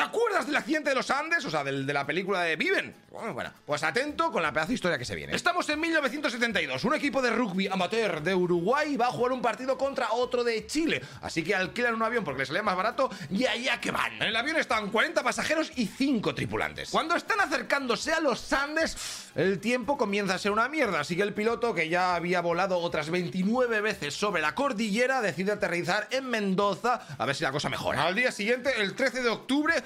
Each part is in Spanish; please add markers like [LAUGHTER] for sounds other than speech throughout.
¿Te acuerdas del accidente de los Andes? O sea, del, de la película de Viven. Bueno, bueno, pues atento con la pedazo de historia que se viene. Estamos en 1972. Un equipo de rugby amateur de Uruguay va a jugar un partido contra otro de Chile. Así que alquilan un avión porque les salía más barato y allá que van. En el avión están 40 pasajeros y 5 tripulantes. Cuando están acercándose a los Andes, el tiempo comienza a ser una mierda. Así que el piloto, que ya había volado otras 29 veces sobre la cordillera, decide aterrizar en Mendoza a ver si la cosa mejora. Al día siguiente, el 13 de octubre,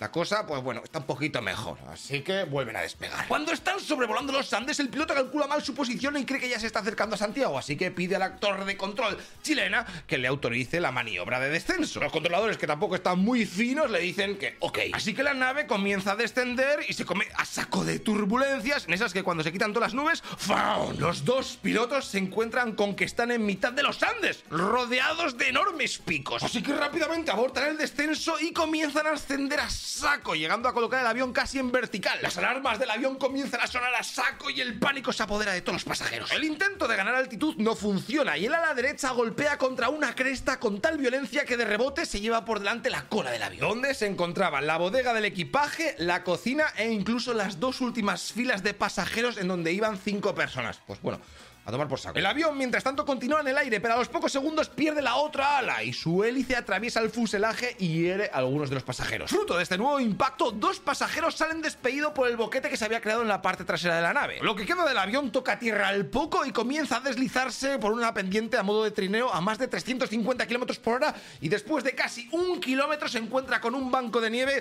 la cosa, pues bueno, está un poquito mejor. Así que vuelven a despegar. Cuando están sobrevolando los Andes, el piloto calcula mal su posición y cree que ya se está acercando a Santiago. Así que pide al actor de control chilena que le autorice la maniobra de descenso. Los controladores, que tampoco están muy finos, le dicen que ok. Así que la nave comienza a descender y se come a saco de turbulencias. En esas que cuando se quitan todas las nubes, ¡fau! los dos pilotos se encuentran con que están en mitad de los Andes, rodeados de enormes picos. Así que rápidamente abortan el descenso y comienzan a ascender a saco, llegando a colocar el avión casi en vertical. Las alarmas del avión comienzan a sonar a saco y el pánico se apodera de todos los pasajeros. El intento de ganar altitud no funciona y el ala derecha golpea contra una cresta con tal violencia que de rebote se lleva por delante la cola del avión, donde se encontraba la bodega del equipaje, la cocina e incluso las dos últimas filas de pasajeros en donde iban cinco personas. Pues bueno, a tomar por saco. El avión, mientras tanto, continúa en el aire, pero a los pocos segundos pierde la otra ala y su hélice atraviesa el fuselaje y hiere a algunos de los pasajeros. Fruto de este nuevo impacto, dos pasajeros salen despedidos por el boquete que se había creado en la parte trasera de la nave. Lo que queda del avión toca tierra al poco y comienza a deslizarse por una pendiente a modo de trineo a más de 350 kilómetros por hora y después de casi un kilómetro se encuentra con un banco de nieve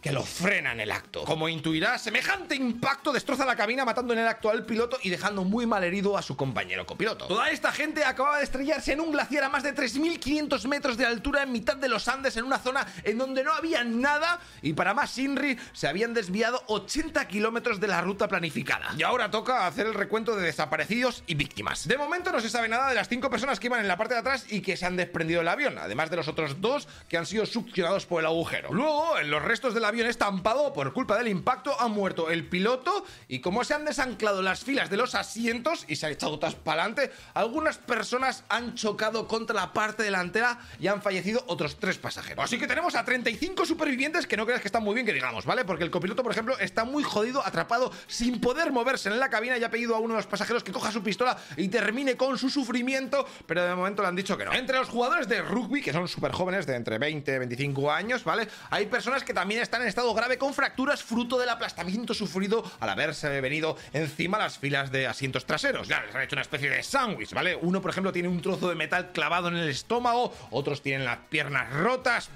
que lo frena en el acto. Como intuirá, semejante impacto destroza la cabina matando en el acto al piloto y dejando muy mal herido a su compañero copiloto. Toda esta gente acababa de estrellarse en un glaciar a más de 3.500 metros de altura en mitad de los Andes en una zona en donde no había nada y para más Inri se habían desviado 80 kilómetros de la ruta planificada. Y ahora toca hacer el recuento de desaparecidos y víctimas. De momento no se sabe nada de las cinco personas que iban en la parte de atrás y que se han desprendido del avión, además de los otros dos que han sido succionados por el agujero. Luego, en los restos del avión estampado por culpa del impacto, ha muerto el piloto y como se han desanclado las filas de los asientos y se ha todas para adelante, algunas personas han chocado contra la parte delantera y han fallecido otros tres pasajeros. Así que tenemos a 35 supervivientes que no creas que están muy bien que digamos, ¿vale? Porque el copiloto, por ejemplo, está muy jodido, atrapado, sin poder moverse en la cabina y ha pedido a uno de los pasajeros que coja su pistola y termine con su sufrimiento, pero de momento le han dicho que no. Entre los jugadores de rugby, que son súper jóvenes, de entre 20 y 25 años, ¿vale? Hay personas que también están en estado grave con fracturas fruto del aplastamiento sufrido al haberse venido encima las filas de asientos traseros. Ya les han hecho una especie de sándwich, ¿vale? Uno, por ejemplo, tiene un trozo de metal clavado en el estómago, otros tienen las piernas rotas.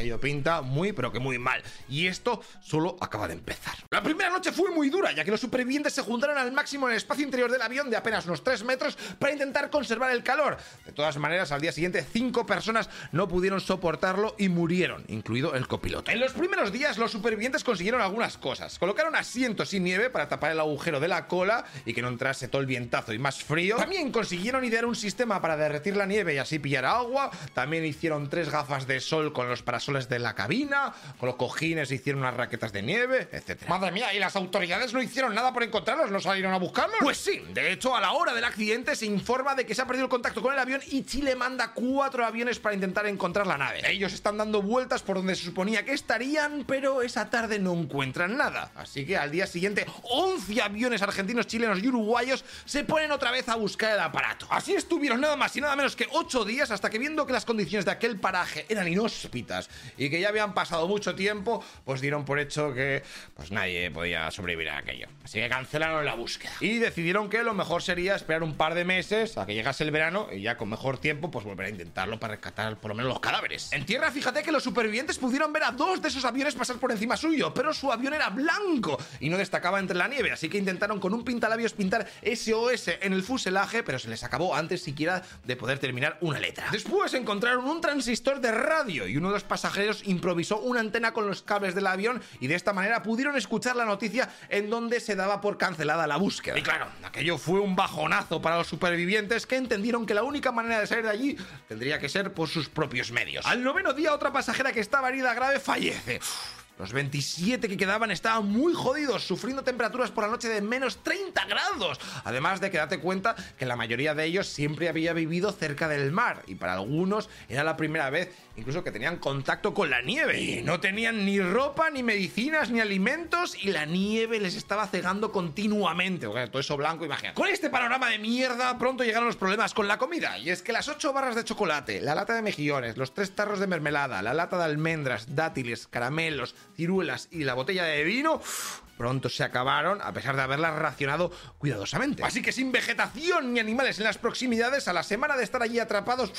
Aquello pinta muy, pero que muy mal. Y esto solo acaba de empezar. La primera noche fue muy dura, ya que los supervivientes se juntaron al máximo en el espacio interior del avión de apenas unos 3 metros para intentar conservar el calor. De todas maneras, al día siguiente, 5 personas no pudieron soportarlo y murieron, incluido el copiloto. En los primeros días, los supervivientes consiguieron algunas cosas. Colocaron asientos sin nieve para tapar el agujero de la cola y que no entrase todo el vientazo y más frío. También consiguieron idear un sistema para derretir la nieve y así pillar agua. También hicieron tres gafas de sol con los parasoles de la cabina, con los cojines hicieron unas raquetas de nieve, etc. Madre mía, ¿y las autoridades no hicieron nada por encontrarlos? ¿No salieron a buscarlos? Pues sí, de hecho, a la hora del accidente se informa de que se ha perdido el contacto con el avión y Chile manda cuatro aviones para intentar encontrar la nave. Ellos están dando vueltas por donde se suponía que estarían, pero esa tarde no encuentran nada. Así que al día siguiente, 11 aviones argentinos, chilenos y uruguayos se ponen otra vez a buscar el aparato. Así estuvieron nada más y nada menos que 8 días hasta que viendo que las condiciones de aquel paraje eran inhóspitas y que ya habían pasado mucho tiempo, pues dieron por hecho que pues nadie podía sobrevivir a aquello. Así que cancelaron la búsqueda. Y decidieron que lo mejor sería esperar un par de meses a que llegase el verano y ya con mejor tiempo pues volver a intentarlo para rescatar por lo menos los cadáveres. En tierra, fíjate que los supervivientes pudieron ver a dos de esos aviones pasar por encima suyo, pero su avión era blanco y no destacaba entre la nieve, así que intentaron con un pintalabios pintar SOS en el fuselaje, pero se les acabó antes siquiera de poder terminar una letra. Después encontraron un transistor de radio y uno de los pasajeros improvisó una antena con los cables del avión y de esta manera pudieron escuchar la noticia en donde se daba por cancelada la búsqueda. Y claro, aquello fue un bajonazo para los supervivientes que entendieron que la única manera de salir de allí tendría que ser por sus propios medios. Al noveno día otra pasajera que estaba herida grave fallece. Los 27 que quedaban estaban muy jodidos, sufriendo temperaturas por la noche de menos 30 grados. Además de que date cuenta que la mayoría de ellos siempre había vivido cerca del mar y para algunos era la primera vez incluso que tenían contacto con la nieve. Y no tenían ni ropa, ni medicinas, ni alimentos y la nieve les estaba cegando continuamente. O sea, todo eso blanco, imagínate. Con este panorama de mierda, pronto llegaron los problemas con la comida. Y es que las 8 barras de chocolate, la lata de mejillones, los tres tarros de mermelada, la lata de almendras, dátiles, caramelos, ciruelas y la botella de vino pronto se acabaron a pesar de haberlas racionado cuidadosamente. Así que sin vegetación ni animales en las proximidades, a la semana de estar allí atrapados,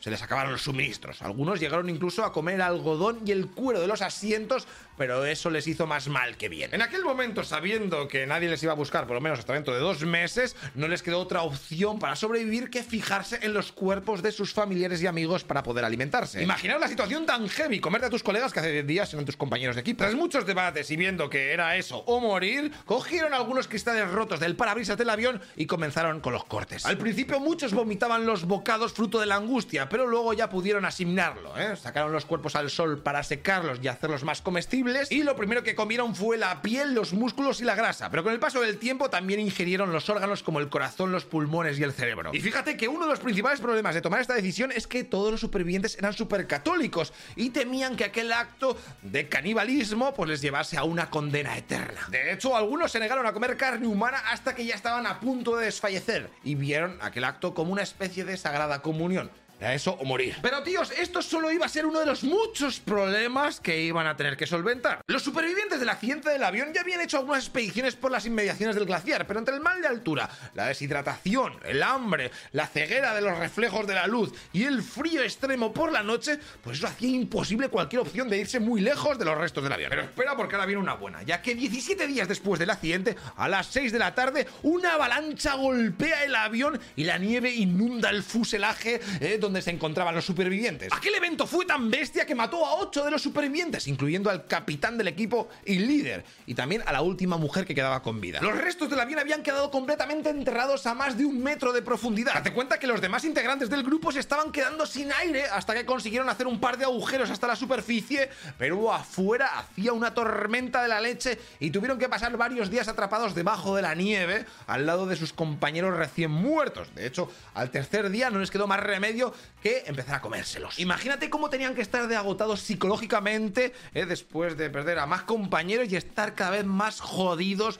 se les acabaron los suministros. Algunos llegaron incluso a comer algodón y el cuero de los asientos, pero eso les hizo más mal que bien. En aquel momento, sabiendo que nadie les iba a buscar, por lo menos hasta dentro de dos meses, no les quedó otra opción para sobrevivir que fijarse en los cuerpos de sus familiares y amigos para poder alimentarse. Imaginaos la situación tan heavy, comerte a tus colegas que hace 10 días eran tus compañeros de equipo. Tras muchos debates y viendo que era eso o morir, cogieron algunos cristales rotos del parabrisas del avión y comenzaron con los cortes. Al principio muchos vomitaban los bocados fruto de la angustia, pero luego ya pudieron asimilarlo. ¿eh? Sacaron los cuerpos al sol para secarlos y hacerlos más comestibles y lo primero que comieron fue la piel, los músculos y la grasa. Pero con el paso del tiempo también ingirieron los órganos como el corazón, los pulmones y el cerebro. Y fíjate que uno de los principales problemas de tomar esta decisión es que todos los supervivientes eran súper católicos y temían que aquel acto de canibalismo pues les llevase a una condena eterna. De hecho, algunos se negaron a comer carne humana hasta que ya estaban a punto de desfallecer y vieron aquel acto como una especie de sagrada comunión. A eso o morir. Pero tíos, esto solo iba a ser uno de los muchos problemas que iban a tener que solventar. Los supervivientes del accidente del avión ya habían hecho algunas expediciones por las inmediaciones del glaciar, pero entre el mal de altura, la deshidratación, el hambre, la ceguera de los reflejos de la luz y el frío extremo por la noche, pues eso hacía imposible cualquier opción de irse muy lejos de los restos del avión. Pero espera porque ahora viene una buena, ya que 17 días después del accidente, a las 6 de la tarde, una avalancha golpea el avión y la nieve inunda el fuselaje eh, donde se encontraban los supervivientes. Aquel evento fue tan bestia que mató a 8 de los supervivientes, incluyendo al capitán del equipo y líder, y también a la última mujer que quedaba con vida. Los restos del avión habían quedado completamente enterrados a más de un metro de profundidad. Date cuenta que los demás integrantes del grupo se estaban quedando sin aire hasta que consiguieron hacer un par de agujeros hasta la superficie, pero afuera hacía una tormenta de la leche y tuvieron que pasar varios días atrapados debajo de la nieve al lado de sus compañeros recién muertos. De hecho, al tercer día no les quedó más remedio que empezar a comérselos. Imagínate cómo tenían que estar de agotados psicológicamente eh, después de perder a más compañeros y estar cada vez más jodidos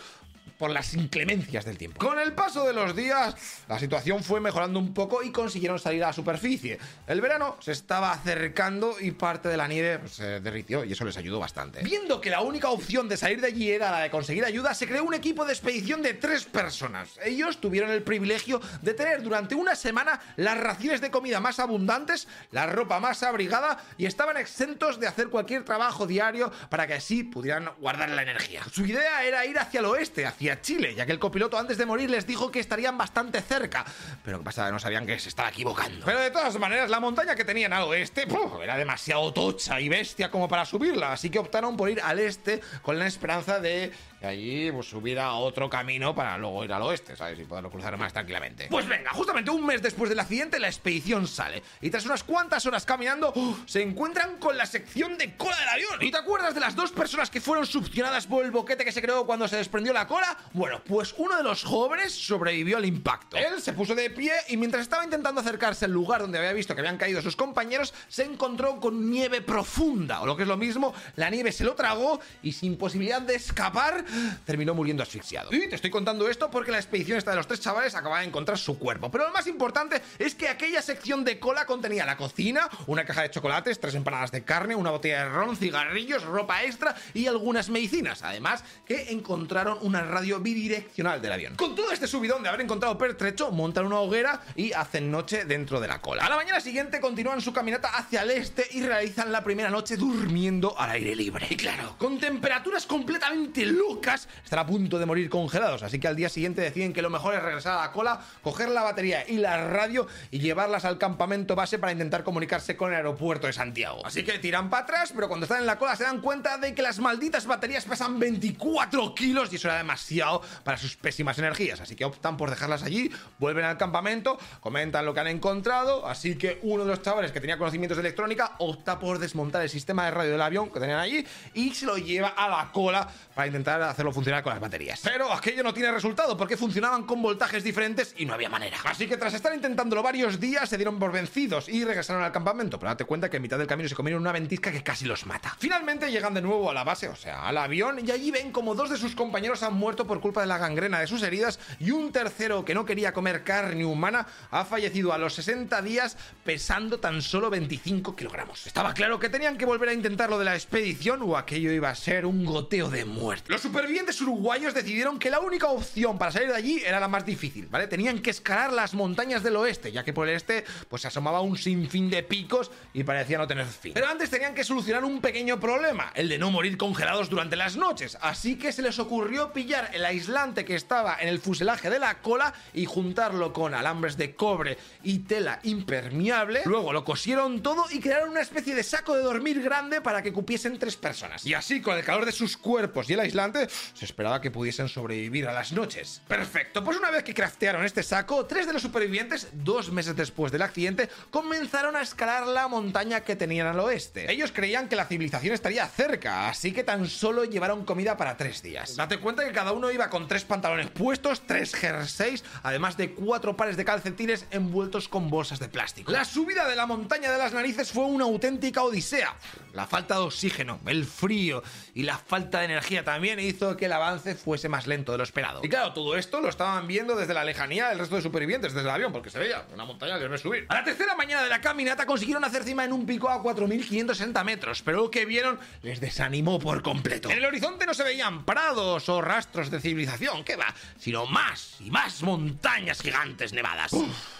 por las inclemencias del tiempo. Con el paso de los días, la situación fue mejorando un poco y consiguieron salir a la superficie. El verano se estaba acercando y parte de la nieve pues, se derritió y eso les ayudó bastante. Viendo que la única opción de salir de allí era la de conseguir ayuda, se creó un equipo de expedición de tres personas. Ellos tuvieron el privilegio de tener durante una semana las raciones de comida más abundantes, la ropa más abrigada y estaban exentos de hacer cualquier trabajo diario para que así pudieran guardar la energía. Su idea era ir hacia el oeste, hacia Chile, ya que el copiloto antes de morir les dijo que estarían bastante cerca. Pero que no sabían que se estaba equivocando. Pero de todas maneras, la montaña que tenían al oeste era demasiado tocha y bestia como para subirla, así que optaron por ir al este con la esperanza de y allí pues subir a otro camino para luego ir al oeste, ¿sabes? Y poderlo cruzar más tranquilamente. Pues venga, justamente un mes después del accidente la expedición sale y tras unas cuantas horas caminando ¡oh! se encuentran con la sección de cola del avión. ¿Y te acuerdas de las dos personas que fueron succionadas por el boquete que se creó cuando se desprendió la cola? Bueno, pues uno de los jóvenes sobrevivió al impacto. Él se puso de pie y mientras estaba intentando acercarse al lugar donde había visto que habían caído sus compañeros, se encontró con nieve profunda, o lo que es lo mismo, la nieve se lo tragó y sin posibilidad de escapar, terminó muriendo asfixiado. Y te estoy contando esto porque la expedición esta de los tres chavales acababa de encontrar su cuerpo. Pero lo más importante es que aquella sección de cola contenía la cocina, una caja de chocolates, tres empanadas de carne, una botella de ron, cigarrillos, ropa extra y algunas medicinas. Además, que encontraron una radio bidireccional del avión. Con todo este subidón de haber encontrado pertrecho, montan una hoguera y hacen noche dentro de la cola. A la mañana siguiente continúan su caminata hacia el este y realizan la primera noche durmiendo al aire libre. Y claro, con temperaturas completamente locas, están a punto de morir congelados. Así que al día siguiente deciden que lo mejor es regresar a la cola, coger la batería y la radio y llevarlas al campamento base para intentar comunicarse con el aeropuerto de Santiago. Así que tiran para atrás, pero cuando están en la cola se dan cuenta de que las malditas baterías pesan 24 kilos y eso era demasiado para sus pésimas energías, así que optan por dejarlas allí, vuelven al campamento, comentan lo que han encontrado, así que uno de los chavales que tenía conocimientos de electrónica opta por desmontar el sistema de radio del avión que tenían allí y se lo lleva a la cola para intentar hacerlo funcionar con las baterías. Pero aquello no tiene resultado porque funcionaban con voltajes diferentes y no había manera. Así que tras estar intentándolo varios días se dieron por vencidos y regresaron al campamento, pero date cuenta que en mitad del camino se comieron una ventisca que casi los mata. Finalmente llegan de nuevo a la base, o sea, al avión, y allí ven como dos de sus compañeros han muerto por culpa de la gangrena de sus heridas y un tercero que no quería comer carne humana ha fallecido a los 60 días pesando tan solo 25 kilogramos. Estaba claro que tenían que volver a intentar lo de la expedición o aquello iba a ser un goteo de muerte. Supervivientes uruguayos decidieron que la única opción para salir de allí era la más difícil, ¿vale? Tenían que escalar las montañas del oeste, ya que por el este pues se asomaba un sinfín de picos y parecía no tener fin. Pero antes tenían que solucionar un pequeño problema, el de no morir congelados durante las noches, así que se les ocurrió pillar el aislante que estaba en el fuselaje de la cola y juntarlo con alambres de cobre y tela impermeable, luego lo cosieron todo y crearon una especie de saco de dormir grande para que cupiesen tres personas. Y así, con el calor de sus cuerpos y el aislante, se esperaba que pudiesen sobrevivir a las noches. Perfecto, pues una vez que craftearon este saco, tres de los supervivientes, dos meses después del accidente, comenzaron a escalar la montaña que tenían al oeste. Ellos creían que la civilización estaría cerca, así que tan solo llevaron comida para tres días. Date cuenta que cada uno iba con tres pantalones puestos, tres jerseys, además de cuatro pares de calcetines envueltos con bolsas de plástico. La subida de la montaña de las narices fue una auténtica odisea. La falta de oxígeno, el frío y la falta de energía también hizo que el avance fuese más lento de lo esperado. Y claro, todo esto lo estaban viendo desde la lejanía el resto de supervivientes, desde el avión, porque se veía una montaña que no es subir. A la tercera mañana de la caminata consiguieron hacer cima en un pico a 4.560 metros, pero lo que vieron les desanimó por completo. En el horizonte no se veían prados o rastros de civilización, ¿qué va? Sino más y más montañas gigantes nevadas.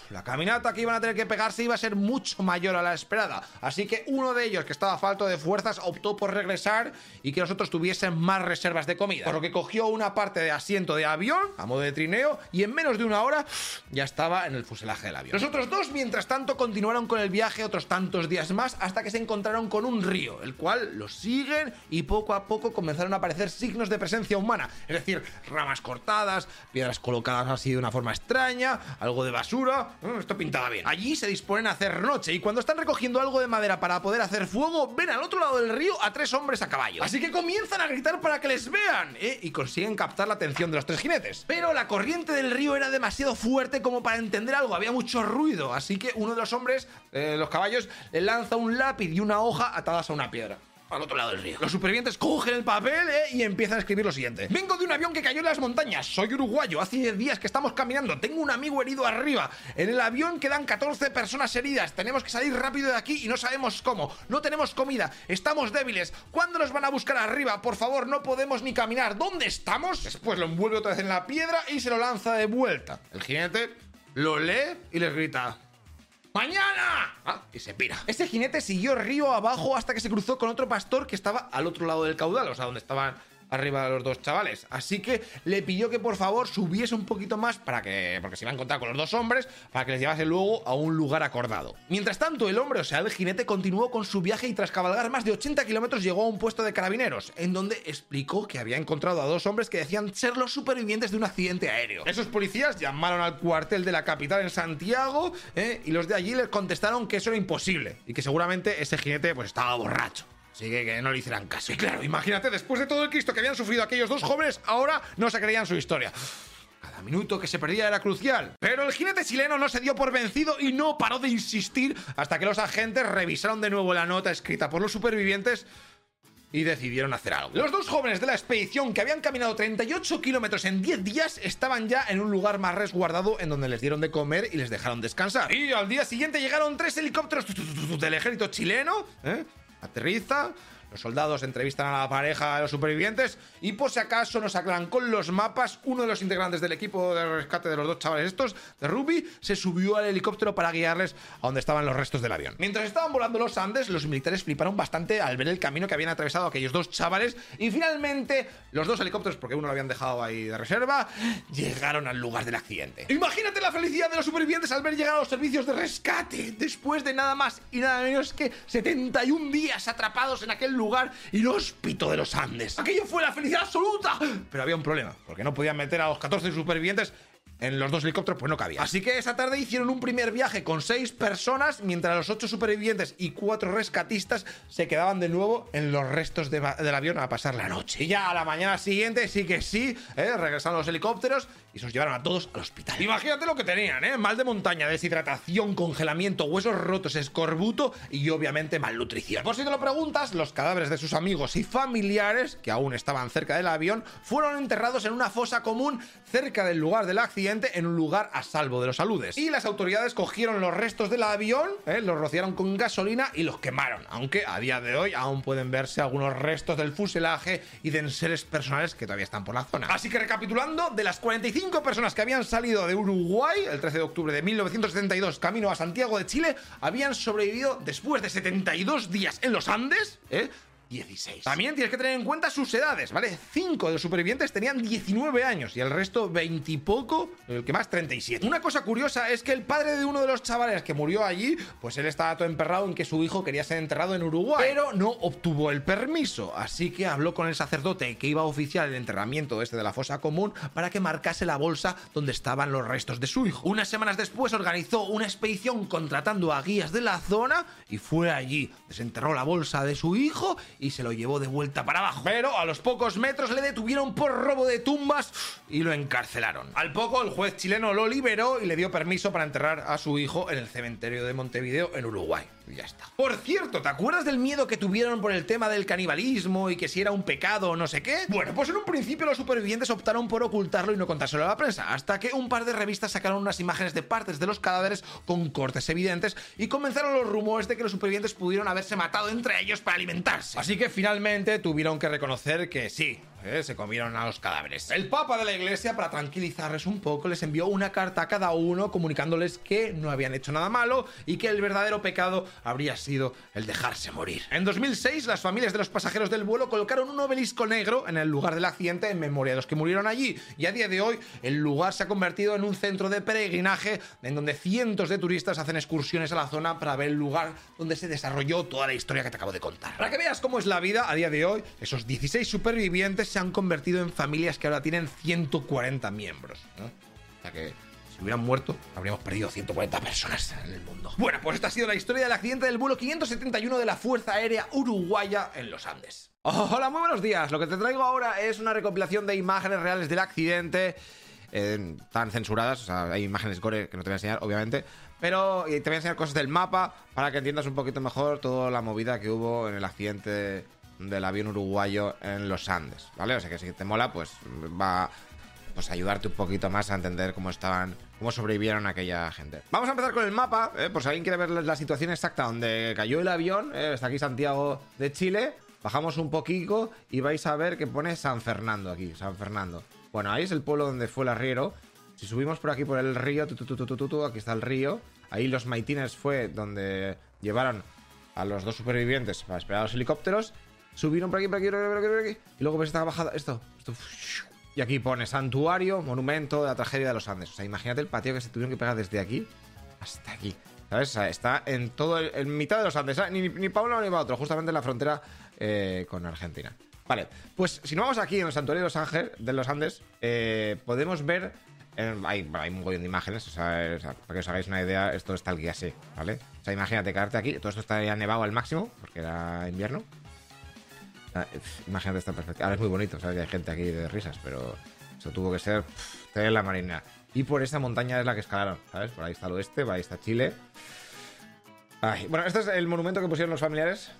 La caminata que iban a tener que pegarse iba a ser mucho mayor a la esperada, así que uno de ellos, que estaba falto de fuerzas, optó por regresar y que los otros tuviesen más reservas de comida, por lo que cogió una parte de asiento de avión, a modo de trineo, y en menos de una hora ya estaba en el fuselaje del avión. Los otros dos, mientras tanto, continuaron con el viaje otros tantos días más hasta que se encontraron con un río, el cual los siguen y poco a poco comenzaron a aparecer signos de presencia humana, es decir, ramas cortadas, piedras colocadas así de una forma extraña, algo de basura, esto pintaba bien. Allí se disponen a hacer noche y cuando están recogiendo algo de madera para poder hacer fuego, ven al otro lado del río a tres hombres a caballo. Así que comienzan a gritar para que les vean ¿eh? y consiguen captar la atención de los tres jinetes. Pero la corriente del río era demasiado fuerte como para entender algo, había mucho ruido, así que uno de los hombres, eh, los caballos, le lanza un lápiz y una hoja atadas a una piedra al otro lado del río. Los supervivientes cogen el papel ¿eh? y empiezan a escribir lo siguiente. Vengo de un avión que cayó en las montañas. Soy uruguayo. Hace 10 días que estamos caminando. Tengo un amigo herido arriba. En el avión quedan 14 personas heridas. Tenemos que salir rápido de aquí y no sabemos cómo. No tenemos comida. Estamos débiles. ¿Cuándo nos van a buscar arriba? Por favor, no podemos ni caminar. ¿Dónde estamos? Después lo envuelve otra vez en la piedra y se lo lanza de vuelta. El jinete lo lee y les grita. ¡Mañana! Ah, y se pira. Este jinete siguió río abajo hasta que se cruzó con otro pastor que estaba al otro lado del caudal, o sea, donde estaban arriba de los dos chavales. Así que le pidió que por favor subiese un poquito más para que. Porque se iba a encontrar con los dos hombres, para que les llevase luego a un lugar acordado. Mientras tanto, el hombre, o sea, el jinete, continuó con su viaje y tras cabalgar más de 80 kilómetros llegó a un puesto de carabineros, en donde explicó que había encontrado a dos hombres que decían ser los supervivientes de un accidente aéreo. Esos policías llamaron al cuartel de la capital en Santiago ¿eh? y los de allí les contestaron que eso era imposible y que seguramente ese jinete pues estaba borracho. Así que, que no le hicieran caso. Y claro, imagínate, después de todo el Cristo que habían sufrido aquellos dos jóvenes, ahora no se creían su historia. Cada minuto que se perdía era crucial. Pero el jinete chileno no se dio por vencido y no paró de insistir hasta que los agentes revisaron de nuevo la nota escrita por los supervivientes y decidieron hacer algo. Los dos jóvenes de la expedición que habían caminado 38 kilómetros en 10 días estaban ya en un lugar más resguardado en donde les dieron de comer y les dejaron descansar. Y al día siguiente llegaron tres helicópteros del ejército chileno, ¿eh? Aterriza, los soldados entrevistan a la pareja de los supervivientes y por si acaso nos aclaran con los mapas, uno de los integrantes del equipo de rescate de los dos chavales estos, de Ruby, se subió al helicóptero para guiarles a donde estaban los restos del avión. Mientras estaban volando los Andes, los militares fliparon bastante al ver el camino que habían atravesado aquellos dos chavales y finalmente los dos helicópteros, porque uno lo habían dejado ahí de reserva, llegaron al lugar del accidente. Imagínate la felicidad de los supervivientes al ver llegar a los servicios de rescate después de nada más y nada menos que 71 días atrapados en aquel lugar lugar inhóspito de los Andes. Aquello fue la felicidad absoluta. Pero había un problema, porque no podían meter a los 14 supervivientes en los dos helicópteros pues no cabía. Así que esa tarde hicieron un primer viaje con seis personas, mientras los ocho supervivientes y cuatro rescatistas se quedaban de nuevo en los restos del avión a pasar la noche. Y ya a la mañana siguiente, sí que sí, ¿eh? regresaron los helicópteros y se los llevaron a todos al hospital. Imagínate lo que tenían, ¿eh? Mal de montaña, deshidratación, congelamiento, huesos rotos, escorbuto y obviamente malnutrición. Por si te lo preguntas, los cadáveres de sus amigos y familiares, que aún estaban cerca del avión, fueron enterrados en una fosa común cerca del lugar del accidente en un lugar a salvo de los saludes. Y las autoridades cogieron los restos del avión, ¿eh? los rociaron con gasolina y los quemaron. Aunque a día de hoy aún pueden verse algunos restos del fuselaje y de enseres personales que todavía están por la zona. Así que recapitulando, de las 45 personas que habían salido de Uruguay el 13 de octubre de 1972 camino a Santiago de Chile, habían sobrevivido después de 72 días en los Andes, ¿eh? 16. También tienes que tener en cuenta sus edades, ¿vale? Cinco de los supervivientes tenían 19 años y el resto 20 y poco, el que más 37. Una cosa curiosa es que el padre de uno de los chavales que murió allí, pues él estaba todo emperrado en que su hijo quería ser enterrado en Uruguay, pero no obtuvo el permiso, así que habló con el sacerdote que iba a oficiar el enterramiento este de la fosa común para que marcase la bolsa donde estaban los restos de su hijo. Unas semanas después organizó una expedición contratando a guías de la zona y fue allí, desenterró la bolsa de su hijo y se lo llevó de vuelta para abajo. Pero a los pocos metros le detuvieron por robo de tumbas y lo encarcelaron. Al poco el juez chileno lo liberó y le dio permiso para enterrar a su hijo en el cementerio de Montevideo en Uruguay. Y ya está. Por cierto, ¿te acuerdas del miedo que tuvieron por el tema del canibalismo y que si era un pecado o no sé qué? Bueno, pues en un principio los supervivientes optaron por ocultarlo y no contárselo a la prensa, hasta que un par de revistas sacaron unas imágenes de partes de los cadáveres con cortes evidentes y comenzaron los rumores de que los supervivientes pudieron haberse matado entre ellos para alimentarse. Así que finalmente tuvieron que reconocer que sí, ¿eh? se comieron a los cadáveres. El Papa de la Iglesia, para tranquilizarles un poco, les envió una carta a cada uno comunicándoles que no habían hecho nada malo y que el verdadero pecado habría sido el dejarse morir. En 2006, las familias de los pasajeros del vuelo colocaron un obelisco negro en el lugar del accidente en memoria de los que murieron allí y a día de hoy el lugar se ha convertido en un centro de peregrinaje en donde cientos de turistas hacen excursiones a la zona para ver el lugar donde se desarrolló toda la historia que te acabo de contar. Para que veas cómo es la vida a día de hoy, esos 16 supervivientes se han convertido en familias que ahora tienen 140 miembros. O sea que si hubieran muerto, habríamos perdido 140 personas en el mundo. Bueno, pues esta ha sido la historia del accidente del vuelo 571 de la Fuerza Aérea Uruguaya en los Andes. hola, muy buenos días. Lo que te traigo ahora es una recopilación de imágenes reales del accidente. Eh, están censuradas, o sea, hay imágenes gore que no te voy a enseñar, obviamente, pero te voy a enseñar cosas del mapa para que entiendas un poquito mejor toda la movida que hubo en el accidente del avión uruguayo en los Andes, ¿vale? O sea que si te mola, pues va pues ayudarte un poquito más a entender cómo estaban, cómo sobrevivieron aquella gente. Vamos a empezar con el mapa, ¿eh? por si alguien quiere ver la situación exacta donde cayó el avión, ¿eh? está aquí Santiago de Chile, bajamos un poquito y vais a ver que pone San Fernando aquí, San Fernando. Bueno, ahí es el pueblo donde fue el arriero. Si subimos por aquí por el río, aquí está el río. Ahí los maitines fue donde llevaron a los dos supervivientes para esperar a los helicópteros subieron por aquí, por aquí, por aquí, por aquí, y luego ves esta bajada, esto, y aquí pone santuario, monumento de la tragedia de los Andes. O sea, imagínate el patio que se tuvieron que pegar desde aquí hasta aquí. ¿Sabes? O sea, está en todo, el, en mitad de los Andes, Ni, ni para uno ni para otro, justamente en la frontera eh, con Argentina. Vale, pues si no vamos aquí en el santuario de los, de los Andes, eh, podemos ver hay, hay, un montón de imágenes, o sea, para que os hagáis una idea, esto está el guía así, ¿vale? O sea, imagínate quedarte aquí, todo esto estaría nevado al máximo, porque era invierno. Ah, imagínate esta perfecta. Ahora es muy bonito, ¿sabes? hay gente aquí de risas, pero eso tuvo que ser tener la marina. Y por esa montaña es la que escalaron, ¿sabes? Por ahí está el oeste, por ahí está Chile. bueno, este es el monumento que pusieron los familiares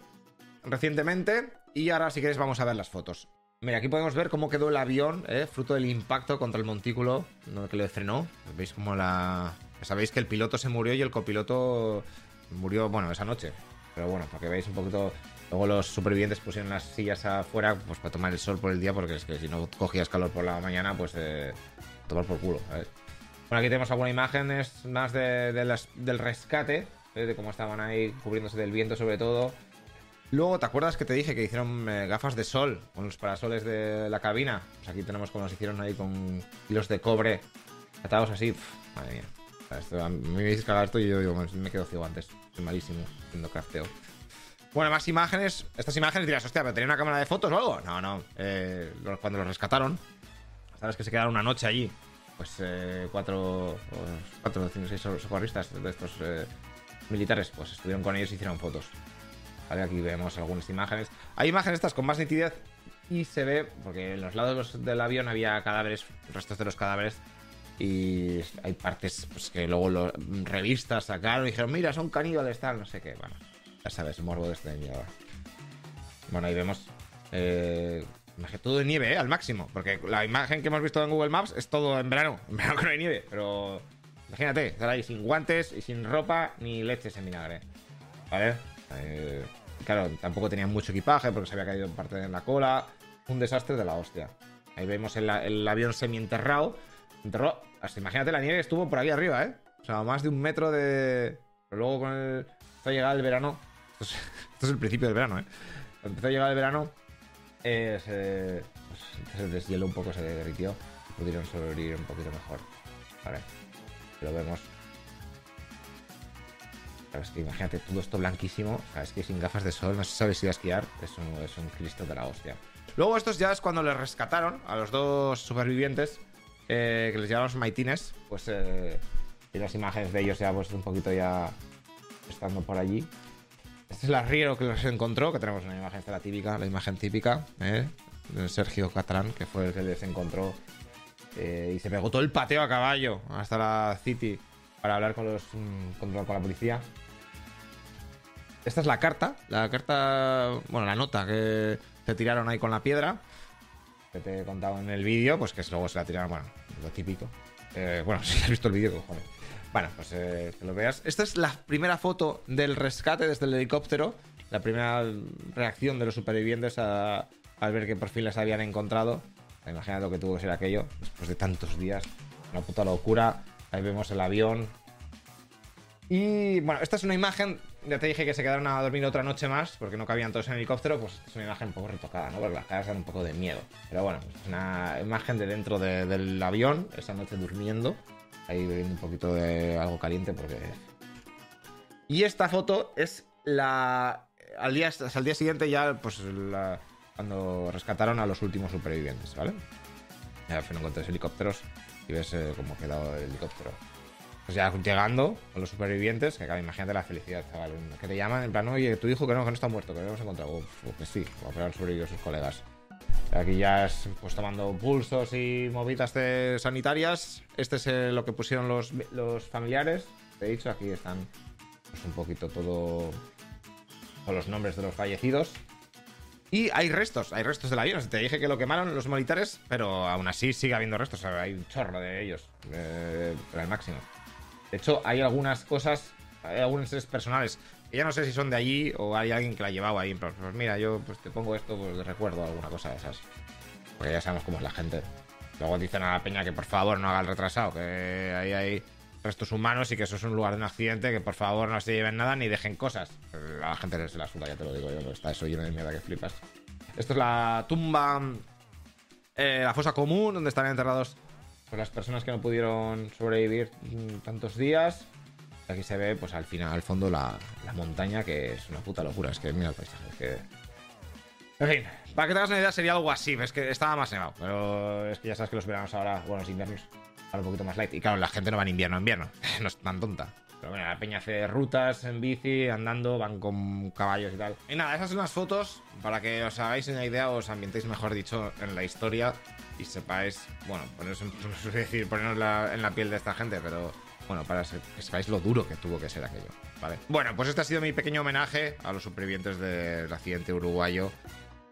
recientemente. Y ahora, si queréis, vamos a ver las fotos. Mira, aquí podemos ver cómo quedó el avión, ¿eh? fruto del impacto contra el montículo que le frenó. Veis como la. Sabéis que el piloto se murió y el copiloto murió, bueno, esa noche. Pero bueno, para que veáis un poquito Luego los supervivientes pusieron las sillas afuera pues para tomar el sol por el día, porque es que si no cogías calor por la mañana, pues eh, tomar por culo. Bueno, aquí tenemos algunas imágenes más de, del rescate, ¿eh? de cómo estaban ahí cubriéndose del viento sobre todo. Luego, ¿te acuerdas que te dije que hicieron eh, gafas de sol con los parasoles de la cabina? Pues aquí tenemos como los hicieron ahí con hilos de cobre atados así. madre mía. a mí me dices cagar esto y yo digo, me quedo ciego antes. Soy malísimo haciendo crafteo. Bueno, más imágenes. Estas imágenes dirás, hostia, pero tenía una cámara de fotos o algo. No, no. Eh, cuando los rescataron, sabes que se quedaron una noche allí. Pues eh, cuatro, cuatro, cinco, seis socorristas de estos eh, militares, pues estuvieron con ellos y hicieron fotos. Vale, aquí vemos algunas imágenes. Hay imágenes estas con más nitidez y se ve, porque en los lados del avión había cadáveres, restos de los cadáveres. Y hay partes pues, que luego los revistas sacaron y dijeron, mira, son caníbales, tal, no sé qué. Bueno, ya sabes, morbo de este miedo. Bueno, ahí vemos eh, todo de nieve, ¿eh? Al máximo. Porque la imagen que hemos visto en Google Maps es todo en verano. En verano que no hay nieve. Pero imagínate, estar ahí sin guantes y sin ropa ni leches en vinagre. ¿Vale? Eh, claro, tampoco tenían mucho equipaje porque se había caído parte en la cola. Un desastre de la hostia. Ahí vemos el, avión semi-enterrado. Enterró. Hasta imagínate la nieve estuvo por aquí arriba, ¿eh? O sea, más de un metro de. Pero luego con el. Empezó a llegar el verano. Esto es, el principio del verano, ¿eh? Cuando empezó a llegar el verano, eh, se, pues, deshieló un poco, se derritió. Pudieron sobrevivir un poquito mejor. Vale. Lo vemos. es que imagínate todo esto blanquísimo. O sea, es que sin gafas de sol no se sabe si va a esquiar. Es un, es cristo de la hostia. Luego estos ya es cuando les rescataron a los dos supervivientes. Eh, que les llamaban maitines. Pues eh, y las imágenes de ellos ya pues un poquito ya estando por allí. Este es el arriero que los encontró, que tenemos una imagen, esta la típica, la imagen típica, ¿eh? de Sergio Catrán, que fue el que les encontró. Eh, y se pegó todo el pateo a caballo hasta la City para hablar con los mm, con, la policía. Esta es la carta, la carta, bueno, la nota que se tiraron ahí con la piedra, que te he contado en el vídeo, pues que luego se la tiraron, bueno, lo típico. Eh, bueno, [LAUGHS] si has visto el vídeo, cojones. Bueno, pues eh, que lo veas. Esta es la primera foto del rescate desde el helicóptero. La primera reacción de los supervivientes al ver que por fin les habían encontrado. Imagínate lo que tuvo que ser aquello después de tantos días. Una puta locura. Ahí vemos el avión. Y bueno, esta es una imagen. Ya te dije que se quedaron a dormir otra noche más porque no cabían todos en el helicóptero. Pues es una imagen un poco retocada, ¿no? Porque las caras un poco de miedo. Pero bueno, es una imagen de dentro del avión, esa noche durmiendo ahí bebiendo un poquito de algo caliente porque... Y esta foto es la... Al día, al día siguiente ya, pues la... cuando rescataron a los últimos supervivientes, ¿vale? Ya fueron con tres helicópteros y ves eh, cómo ha quedado el helicóptero. Pues ya llegando a los supervivientes, que claro, imagínate la felicidad, chaval. Que te llaman en plan, oye, tu dijo que no, que no está muerto, que lo hemos encontrado. Uf, que sí, o que han sobrevivido sus colegas. Aquí ya es pues tomando pulsos y movidas sanitarias. Este es eh, lo que pusieron los, familiares. Te he dicho, aquí están pues, un poquito todo con los nombres de los fallecidos. Y hay restos, hay restos del avión. Te dije que lo quemaron los militares, pero aún así sigue habiendo restos. hay un chorro de ellos, eh, pero al máximo. De hecho, hay algunas cosas, hay algunos seres personales ya no sé si son de allí o hay alguien que la ha llevado ahí. Pues mira, yo pues te pongo esto, pues de recuerdo alguna cosa de esas. Porque ya sabemos cómo es la gente. Luego dicen a la peña que por favor no haga el retrasado, que ahí hay restos humanos y que eso es un lugar de un accidente, que por favor no se lleven nada ni dejen cosas. A la gente se la suda, ya te lo digo yo, está eso lleno de mierda que flipas. Esto es la tumba, eh, la fosa común, donde están enterrados pues, las personas que no pudieron sobrevivir tantos días. Aquí se ve, pues al final, al fondo, la, montaña, que es una puta locura. Es que mira el paisaje, es que. En fin, para que te hagas una idea, sería algo así. Es que estaba más nevado, pero es que ya sabes que los veranos ahora, bueno, los inviernos, ahora un poquito más light. Y claro, la gente no va en invierno, en invierno. [LAUGHS] no es tan tonta. Pero bueno, la peña hace rutas en bici, andando, van con caballos y tal. Y nada, esas son las fotos para que os hagáis una idea, os ambientéis, mejor dicho, en la historia y sepáis, bueno, poneros, en, [LAUGHS] decir, poneros en la piel de esta gente, pero bueno, para que sepáis lo duro que tuvo que ser aquello, ¿vale? Bueno, pues este ha sido mi pequeño homenaje a los supervivientes del accidente uruguayo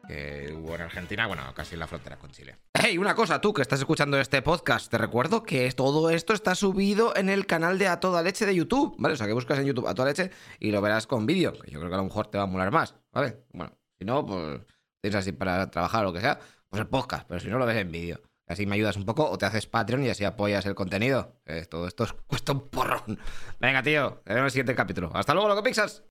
que hubo en Argentina, bueno, casi en la frontera con Chile. Hey, una cosa, tú que estás escuchando este podcast, te recuerdo que todo esto está subido en el canal de A Toda Leche de YouTube, ¿vale? O sea, que buscas en YouTube A Toda Leche y lo verás con vídeo, yo creo que a lo mejor te va a molar más, ¿vale? Bueno, si no, pues tienes así para trabajar o lo que sea, pues el podcast, pero si no lo ves en vídeo. Así me ayudas un poco o te haces Patreon y así apoyas el contenido. todo esto cuesta un porrón. Venga, tío, te vemos en el siguiente capítulo. Hasta luego, loco Pixas.